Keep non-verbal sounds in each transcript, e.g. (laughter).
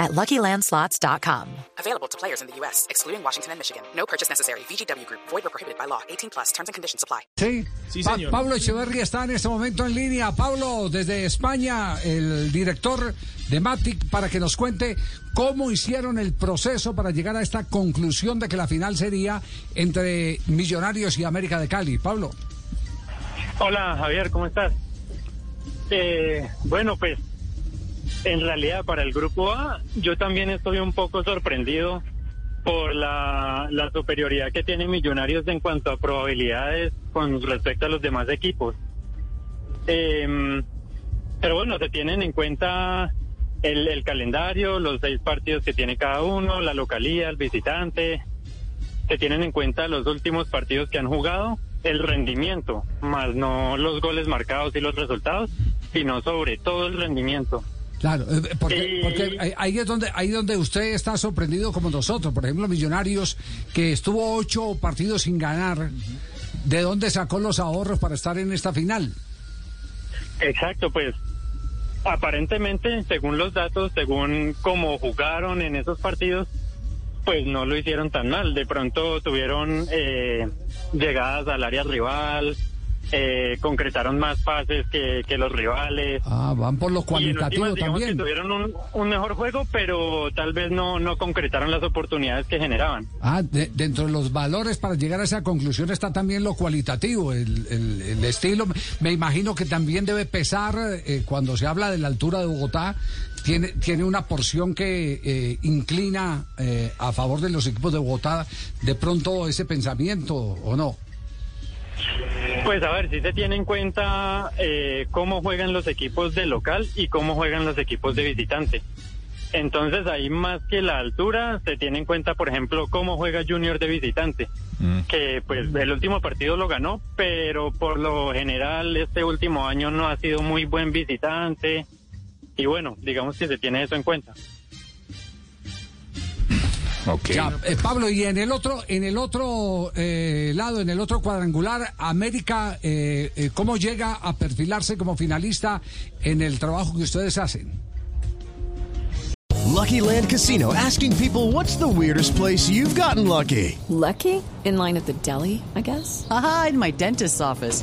at LuckyLandSlots.com. Available to players in the U.S., excluding Washington and Michigan. No purchase necessary. VGW Group. Void or prohibited by law. 18 plus. Terms and conditions apply. Sí, Sí, Pa- señor. Pablo Echeverry está en este momento en línea. Pablo, desde España, el director de Matic, para que nos cuente cómo hicieron el proceso para llegar a esta conclusión de que la final sería entre Millonarios y América de Cali. Pablo. Hola Javier, ¿cómo estás? Eh, bueno, pues en realidad para el grupo A yo también estoy un poco sorprendido por la, superioridad que tiene Millonarios en cuanto a probabilidades con respecto a los demás equipos. Eh, pero bueno, se tienen en cuenta el calendario, los seis partidos que tiene cada uno, la localía, el visitante, se tienen en cuenta los últimos partidos que han jugado, el rendimiento, más no los goles marcados y los resultados, sino sobre todo el rendimiento. Claro, eh, porque, porque ahí- es donde ahí donde usted está sorprendido como nosotros. Por ejemplo, Millonarios, que estuvo ocho partidos sin ganar, ¿de dónde sacó los ahorros para estar en esta final? Exacto, pues aparentemente, según los datos, según cómo jugaron en esos partidos, pues no lo hicieron tan mal. De pronto tuvieron eh, llegadas al área rival, eh, concretaron más pases que, que los rivales. Ah, van por lo Y en cualitativo últimas, digamos también. que tuvieron un, un mejor juego, pero tal vez no, no concretaron las oportunidades que generaban. Ah, de- dentro de los valores para llegar a esa conclusión está también lo cualitativo, el, el- el estilo. Me imagino que también debe pesar eh, cuando se habla de la altura de Bogotá. Tiene, tiene una porción que eh, inclina eh, a favor de los equipos de Bogotá. De pronto ese pensamiento, ¿o no? Pues a ver, si se tiene en cuenta eh, cómo juegan los equipos de local y cómo juegan los equipos de visitante. Entonces ahí más que la altura, se tiene en cuenta, por ejemplo, cómo juega Junior de visitante. Que pues el último partido lo ganó, pero por lo general este último año no ha sido muy buen visitante. Y bueno, digamos que se tiene eso en cuenta. Ya, eh, Pablo, y en el otro, en el otro eh, lado, en el otro cuadrangular, América, eh, eh, ¿cómo llega a perfilarse como finalista en el trabajo que ustedes hacen? Lucky Land Casino asking people what's the weirdest place you've gotten lucky? Lucky? In line at the deli, I guess? Aha, in my dentist's office.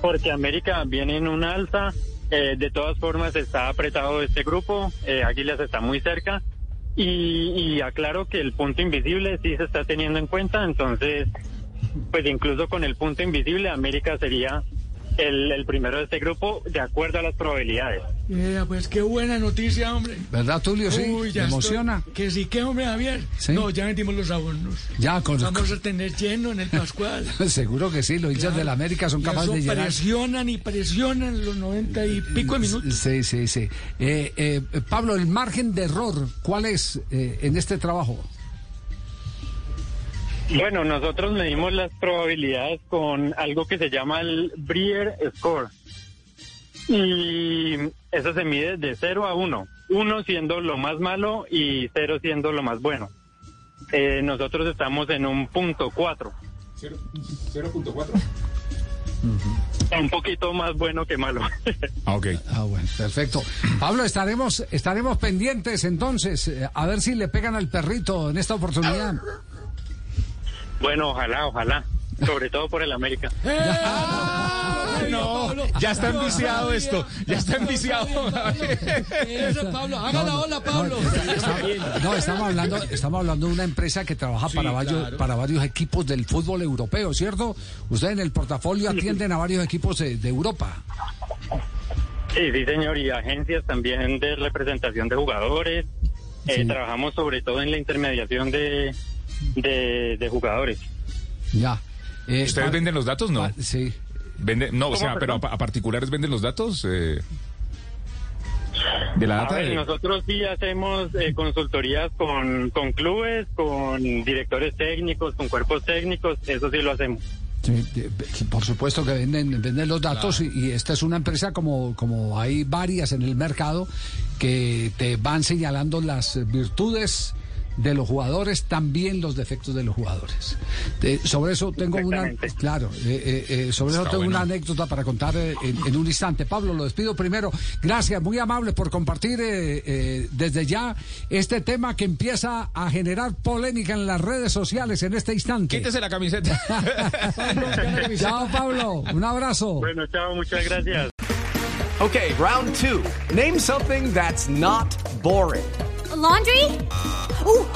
porque América viene en una alza, eh, de todas formas está apretado este grupo, eh, Águilas está muy cerca, y, y aclaro que el punto invisible sí se está teniendo en cuenta, entonces, pues incluso con el punto invisible América sería el, el primero de este grupo de acuerdo a las probabilidades. Mira, pues qué buena noticia, hombre. ¿Verdad, Tulio? Sí, Uy, ya ¿Te estoy- emociona. Que sí, que hombre, Javier. Sí. No, ya metimos los abonos. Ya, con Vamos a tener lleno en el Pascual. (laughs) Seguro que sí, los hinchas de la América son Y capaces eso de llenar. presionan y presionan los noventa y pico de minutos. Sí, sí, sí. Eh, eh, Pablo, el margen de error, ¿cuál es eh, en este trabajo? Bueno, nosotros medimos las probabilidades con algo que se llama el Brier Score. Y eso se mide de 0 a 1. 1 siendo lo más malo y 0 siendo lo más bueno. Eh, nosotros estamos en un punto 4. 0.4. Un poquito más bueno que malo. (laughs) Ah, ok. Ah, bueno, perfecto. Pablo, estaremos, estaremos pendientes entonces, eh, a ver si le pegan al perrito en esta oportunidad. bueno, ojalá, ojalá. Sobre todo por el América. (laughs) (laughs) no, Ya está enviciado esto. Ya está enviciado. Eso, Pablo. Haga la ola, Pablo. No, estamos hablando, estamos hablando de una empresa que trabaja para, varios, para varios equipos del fútbol europeo, ¿cierto? Ustedes en el portafolio atienden a varios equipos de, de Europa. Sí, sí, señor, y agencias también de representación de jugadores. Eh, trabajamos sobre todo en la intermediación de, de, de jugadores. Ya. Eh, ¿Ustedes venden los datos? No. pa- sí. Vende, no, o ¿Cómo, sea, pero a, particulares venden los datos eh, de la A data. ver, de- nosotros sí hacemos eh, consultorías con, con clubes, con directores técnicos, con cuerpos técnicos, eso sí lo hacemos. Sí, por supuesto que venden, venden los datos y, y esta es una empresa como, como hay varias en el mercado que te van señalando las virtudes de los jugadores, también los defectos de los jugadores. De- sobre eso tengo una, claro, eh, eh, eh, sobre eso tengo bueno. una anécdota para contar eh, en, en un instante. Pablo, lo despido primero. Gracias, muy amable por compartir eh, eh, desde ya este tema que empieza a generar polémica en las redes sociales en este instante. Quítese la camiseta. (laughs) Chao, Pablo. Un abrazo. Bueno, chao, muchas gracias. Okay, round two. Name something that's not boring. laundry?